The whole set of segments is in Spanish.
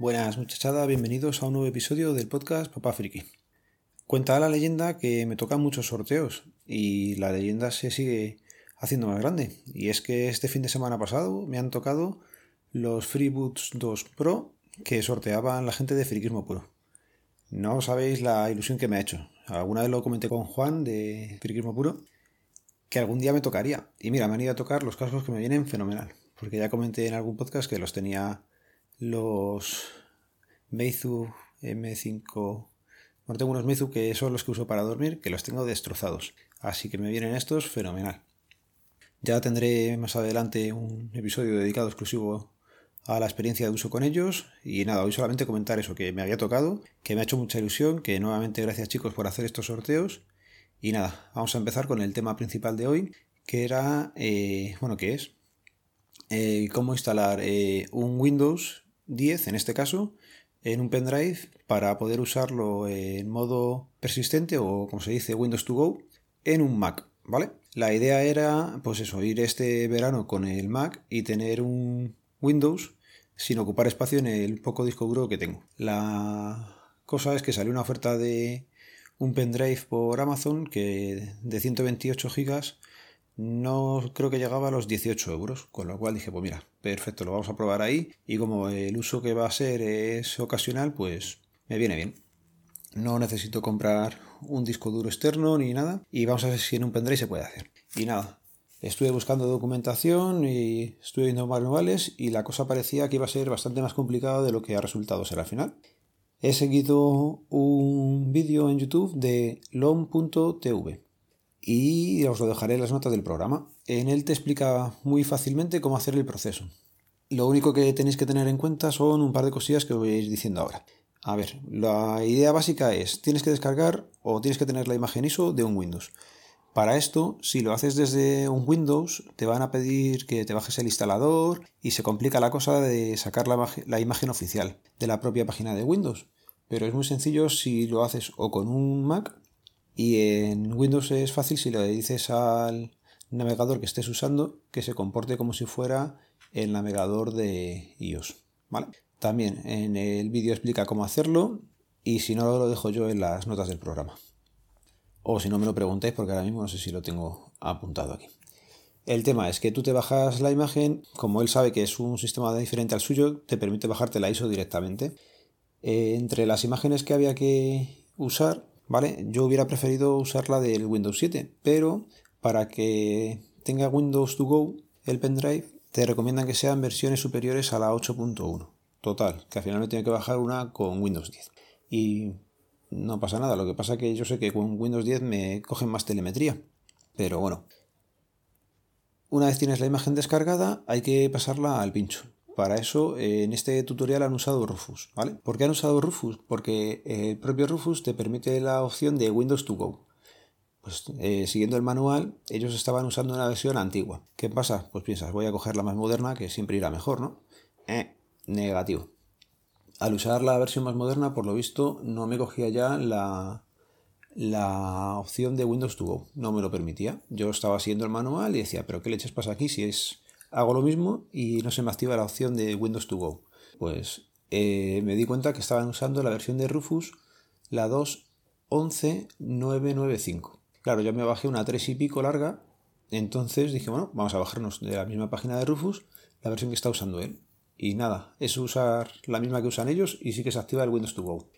Buenas muchachada, bienvenidos a un nuevo episodio del podcast Papá Friki. Cuenta la leyenda que me tocan muchos sorteos y la leyenda se sigue haciendo más grande. Y es que este fin de semana pasado me han tocado los FreeBoots 2 Pro que sorteaban la gente de Friquismo Puro. No sabéis la ilusión que me ha hecho. Alguna vez lo comenté con Juan de Friquismo Puro que algún día me tocaría. Y mira, me han ido a tocar los cascos que me vienen fenomenal. Porque ya comenté en algún podcast que los tenía los Meizu M5. Bueno, tengo unos Meizu que son los que uso para dormir, que los tengo destrozados. Así que me vienen estos fenomenal. Ya tendré más adelante un episodio dedicado exclusivo a la experiencia de uso con ellos. Y nada, hoy solamente comentar eso, que me había tocado, que me ha hecho mucha ilusión, que nuevamente gracias chicos por hacer estos sorteos. Y nada, vamos a empezar con el tema principal de hoy, que era, eh, bueno, ¿qué es? Eh, cómo instalar eh, un Windows 10 en este caso en un pendrive para poder usarlo en modo persistente o como se dice Windows to Go en un Mac, ¿vale? La idea era pues eso, ir este verano con el Mac y tener un Windows sin ocupar espacio en el poco disco duro que tengo. La cosa es que salió una oferta de un pendrive por Amazon que de 128 gigas no creo que llegaba a los 18 euros, con lo cual dije, pues mira, perfecto, lo vamos a probar ahí y como el uso que va a ser es ocasional, pues me viene bien. No necesito comprar un disco duro externo ni nada y vamos a ver si en un pendrive se puede hacer. Y nada, estuve buscando documentación y estuve viendo manuales y la cosa parecía que iba a ser bastante más complicada de lo que ha resultado ser al final. He seguido un vídeo en YouTube de lom.tv y os lo dejaré en las notas del programa. En él te explica muy fácilmente cómo hacer el proceso. Lo único que tenéis que tener en cuenta son un par de cosillas que os voy a ir diciendo ahora. A ver, la idea básica es, tienes que descargar o tienes que tener la imagen ISO de un Windows. Para esto, si lo haces desde un Windows, te van a pedir que te bajes el instalador y se complica la cosa de sacar la, la imagen oficial de la propia página de Windows. Pero es muy sencillo si lo haces o con un Mac y en Windows es fácil si le dices al navegador que estés usando que se comporte como si fuera el navegador de iOS. ¿vale? También en el vídeo explica cómo hacerlo y si no lo dejo yo en las notas del programa. O si no me lo preguntéis porque ahora mismo no sé si lo tengo apuntado aquí. El tema es que tú te bajas la imagen, como él sabe que es un sistema diferente al suyo, te permite bajarte la ISO directamente. Eh, entre las imágenes que había que usar, ¿vale? Yo hubiera preferido usarla del Windows 7, pero para que tenga Windows to Go, el pendrive, te recomiendan que sean versiones superiores a la 8.1. Total, que al final me tiene que bajar una con Windows 10. Y no pasa nada, lo que pasa es que yo sé que con Windows 10 me cogen más telemetría. Pero bueno, una vez tienes la imagen descargada, hay que pasarla al pincho. Para eso, eh, en este tutorial han usado Rufus, ¿vale? ¿Por qué han usado Rufus? Porque el propio Rufus te permite la opción de Windows to Go. Pues eh, siguiendo el manual, ellos estaban usando una versión antigua. ¿Qué pasa? Pues piensas, voy a coger la más moderna, que siempre irá mejor, ¿no? Eh, negativo. Al usar la versión más moderna, por lo visto, no me cogía ya la, la opción de Windows to Go. No me lo permitía. Yo estaba siguiendo el manual y decía, pero ¿qué leches pasa aquí si es hago lo mismo y no se me activa la opción de Windows to Go. Pues eh, me di cuenta que estaban usando la versión de Rufus, la 2.11.995. Claro, yo me bajé una 3 y pico larga, entonces dije, bueno, vamos a bajarnos de la misma página de Rufus la versión que está usando él. Y nada, es usar la misma que usan ellos y sí que se activa el Windows to Go.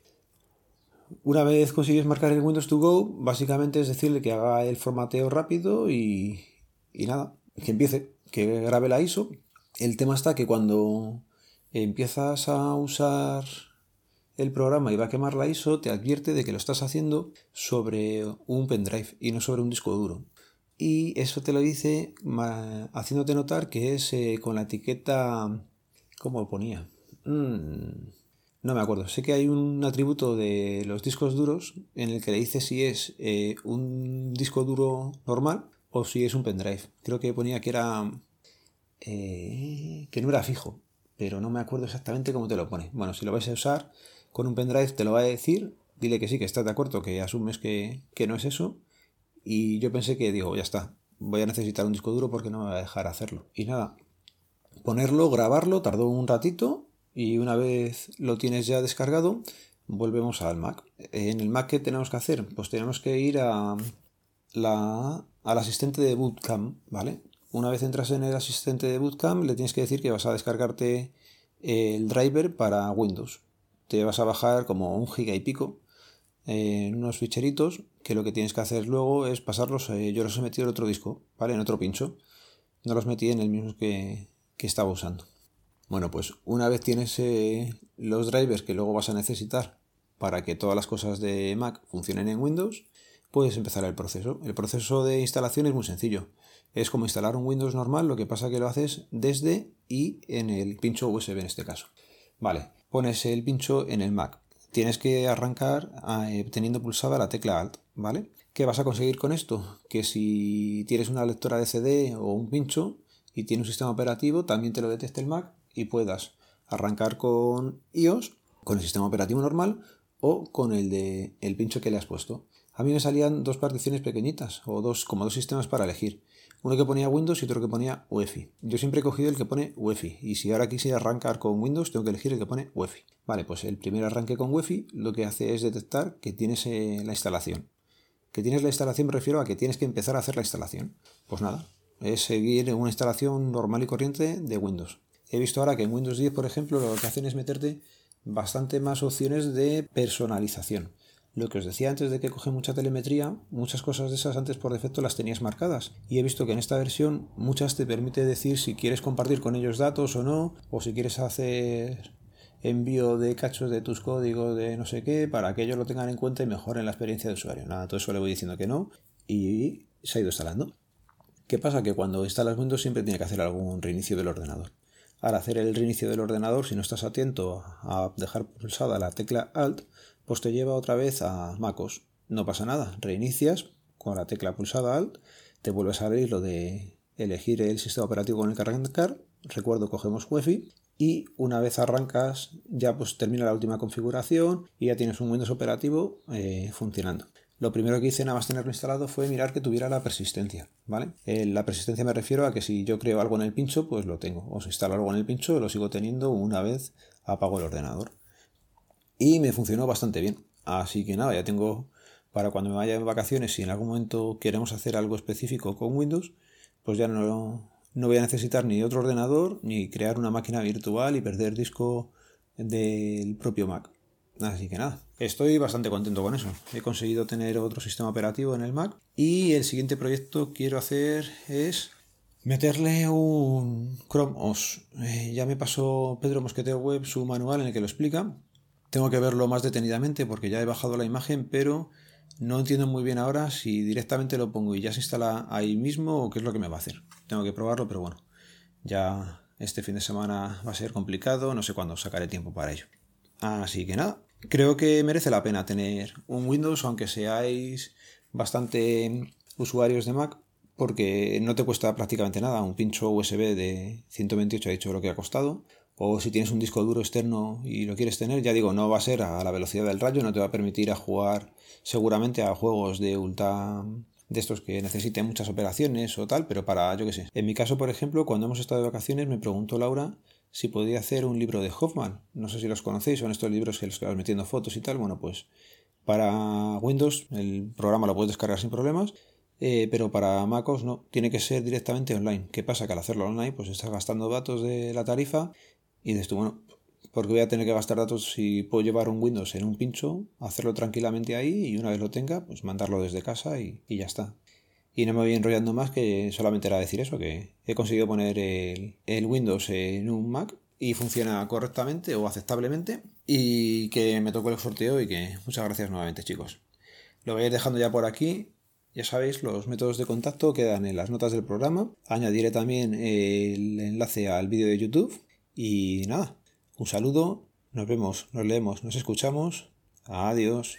Una vez consigues marcar el Windows to Go, básicamente es decirle que haga el formateo rápido y, y nada, que empiece que grabe la ISO. El tema está que cuando empiezas a usar el programa y va a quemar la ISO, te advierte de que lo estás haciendo sobre un pendrive y no sobre un disco duro. Y eso te lo dice haciéndote notar que es eh, con la etiqueta... ¿Cómo lo ponía? Mm, no me acuerdo. Sé que hay un atributo de los discos duros en el que le dice si es eh, un disco duro normal o si es un pendrive. Creo que ponía que era. Eh, que no era fijo, pero no me acuerdo exactamente cómo te lo pone. Bueno, si lo vais a usar con un pendrive, te lo va a decir. Dile que sí, que estás de acuerdo, que asumes que, que no es eso. Y yo pensé que, digo, ya está, voy a necesitar un disco duro porque no me va a dejar hacerlo. Y nada, ponerlo, grabarlo, tardó un ratito y una vez lo tienes ya descargado, volvemos al Mac. En el Mac, ¿qué tenemos que hacer? Pues tenemos que ir a la, al asistente de Bootcamp, ¿vale? Una vez entras en el asistente de Bootcamp, le tienes que decir que vas a descargarte el driver para Windows. Te vas a bajar como un giga y pico en unos ficheritos que lo que tienes que hacer luego es pasarlos. Eh, yo los he metido en otro disco, ¿vale? En otro pincho. No los metí en el mismo que, que estaba usando. Bueno, pues una vez tienes eh, los drivers que luego vas a necesitar para que todas las cosas de Mac funcionen en Windows, puedes empezar el proceso. El proceso de instalación es muy sencillo. Es como instalar un Windows normal, lo que pasa que lo haces desde y en el pincho USB en este caso. Vale, pones el pincho en el Mac. Tienes que arrancar eh, teniendo pulsada la tecla Alt, ¿vale? ¿Qué vas a conseguir con esto? Que si tienes una lectora de CD o un pincho y tiene un sistema operativo, también te lo detecte el Mac y puedas arrancar con iOS, con el sistema operativo normal o con el de el pincho que le has puesto. A mí me salían dos particiones pequeñitas o dos como dos sistemas para elegir. Uno que ponía Windows y otro que ponía UEFI. Yo siempre he cogido el que pone UEFI y si ahora quisiera arrancar con Windows tengo que elegir el que pone UEFI. Vale, pues el primer arranque con UEFI lo que hace es detectar que tienes eh, la instalación. Que tienes la instalación me refiero a que tienes que empezar a hacer la instalación. Pues nada, es seguir una instalación normal y corriente de Windows. He visto ahora que en Windows 10, por ejemplo, lo que hacen es meterte bastante más opciones de personalización. Lo que os decía antes de que coge mucha telemetría, muchas cosas de esas antes por defecto las tenías marcadas. Y he visto que en esta versión muchas te permite decir si quieres compartir con ellos datos o no, o si quieres hacer envío de cachos de tus códigos de no sé qué, para que ellos lo tengan en cuenta y mejoren la experiencia de usuario. Nada, todo eso le voy diciendo que no y se ha ido instalando. ¿Qué pasa? Que cuando instalas Windows siempre tiene que hacer algún reinicio del ordenador. Al hacer el reinicio del ordenador, si no estás atento a dejar pulsada la tecla Alt, pues te lleva otra vez a MacOS. No pasa nada, reinicias con la tecla pulsada Alt, te vuelve a salir lo de elegir el sistema operativo con el que arrancar. Recuerdo, cogemos UEFI y una vez arrancas ya pues termina la última configuración y ya tienes un Windows operativo eh, funcionando. Lo primero que hice nada más tenerlo instalado fue mirar que tuviera la persistencia, ¿vale? Eh, la persistencia me refiero a que si yo creo algo en el pincho, pues lo tengo. O si instalo algo en el pincho, lo sigo teniendo una vez apago el ordenador. Y me funcionó bastante bien. Así que nada, ya tengo para cuando me vaya en vacaciones, si en algún momento queremos hacer algo específico con Windows, pues ya no, no voy a necesitar ni otro ordenador, ni crear una máquina virtual y perder disco del propio Mac. Así que nada, estoy bastante contento con eso. He conseguido tener otro sistema operativo en el Mac y el siguiente proyecto que quiero hacer es meterle un Chrome OS. Eh, ya me pasó Pedro Mosqueteo Web su manual en el que lo explica. Tengo que verlo más detenidamente porque ya he bajado la imagen, pero no entiendo muy bien ahora si directamente lo pongo y ya se instala ahí mismo o qué es lo que me va a hacer. Tengo que probarlo, pero bueno, ya este fin de semana va a ser complicado, no sé cuándo sacaré tiempo para ello. Así que nada, creo que merece la pena tener un Windows, aunque seáis bastante usuarios de Mac, porque no te cuesta prácticamente nada. Un pincho USB de 128 ha dicho lo que ha costado. O si tienes un disco duro externo y lo quieres tener, ya digo, no va a ser a la velocidad del rayo, no te va a permitir a jugar seguramente a juegos de ultra de estos que necesiten muchas operaciones o tal, pero para, yo qué sé. En mi caso, por ejemplo, cuando hemos estado de vacaciones, me preguntó Laura si podía hacer un libro de Hoffman. No sé si los conocéis, son estos libros que los que vas metiendo fotos y tal. Bueno, pues para Windows el programa lo puedes descargar sin problemas, eh, pero para MacOS no, tiene que ser directamente online. ¿Qué pasa? Que al hacerlo online, pues estás gastando datos de la tarifa y dices tú, bueno, porque voy a tener que gastar datos si puedo llevar un Windows en un pincho, hacerlo tranquilamente ahí y una vez lo tenga, pues mandarlo desde casa y, ya está. Y no me voy enrollando más que solamente era decir eso, que he conseguido poner el, el Windows en un Mac y funciona correctamente o aceptablemente y que me tocó el sorteo y que muchas gracias nuevamente chicos. Lo voy a ir dejando ya por aquí. Ya sabéis, los métodos de contacto quedan en las notas del programa. Añadiré también el enlace al vídeo de YouTube. Y nada, un saludo, nos vemos, nos leemos, nos escuchamos. Adiós.